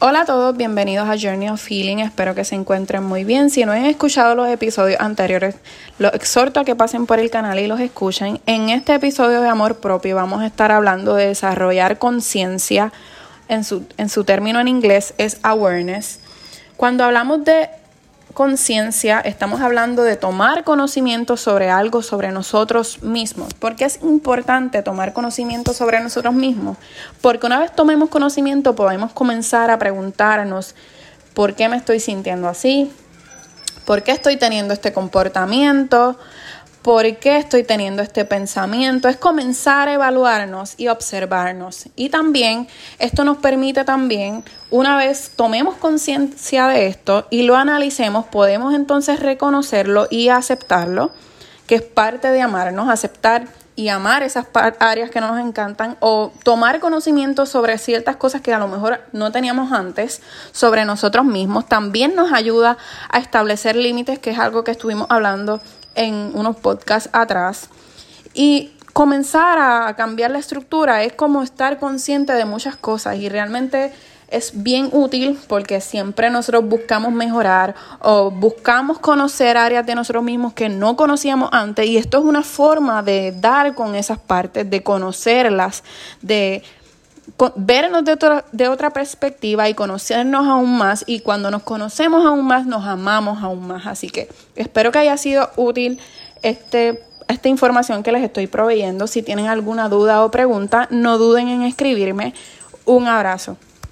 Hola a todos, bienvenidos a Journey of Feeling. Espero que se encuentren muy bien. Si no han escuchado los episodios anteriores, los exhorto a que pasen por el canal y los escuchen. En este episodio de amor propio vamos a estar hablando de desarrollar conciencia. En su, en su término en inglés es awareness. Cuando hablamos de conciencia, estamos hablando de tomar conocimiento sobre algo, sobre nosotros mismos. ¿Por qué es importante tomar conocimiento sobre nosotros mismos? Porque una vez tomemos conocimiento podemos comenzar a preguntarnos, ¿por qué me estoy sintiendo así? ¿Por qué estoy teniendo este comportamiento? ¿Por qué estoy teniendo este pensamiento? Es comenzar a evaluarnos y observarnos. Y también esto nos permite también, una vez tomemos conciencia de esto y lo analicemos, podemos entonces reconocerlo y aceptarlo, que es parte de amarnos, aceptar y amar esas áreas que nos encantan o tomar conocimiento sobre ciertas cosas que a lo mejor no teníamos antes sobre nosotros mismos. También nos ayuda a establecer límites, que es algo que estuvimos hablando en unos podcasts atrás. Y comenzar a cambiar la estructura es como estar consciente de muchas cosas y realmente es bien útil porque siempre nosotros buscamos mejorar o buscamos conocer áreas de nosotros mismos que no conocíamos antes y esto es una forma de dar con esas partes, de conocerlas, de vernos de otra, de otra perspectiva y conocernos aún más y cuando nos conocemos aún más nos amamos aún más. Así que espero que haya sido útil este, esta información que les estoy proveyendo. Si tienen alguna duda o pregunta, no duden en escribirme. Un abrazo.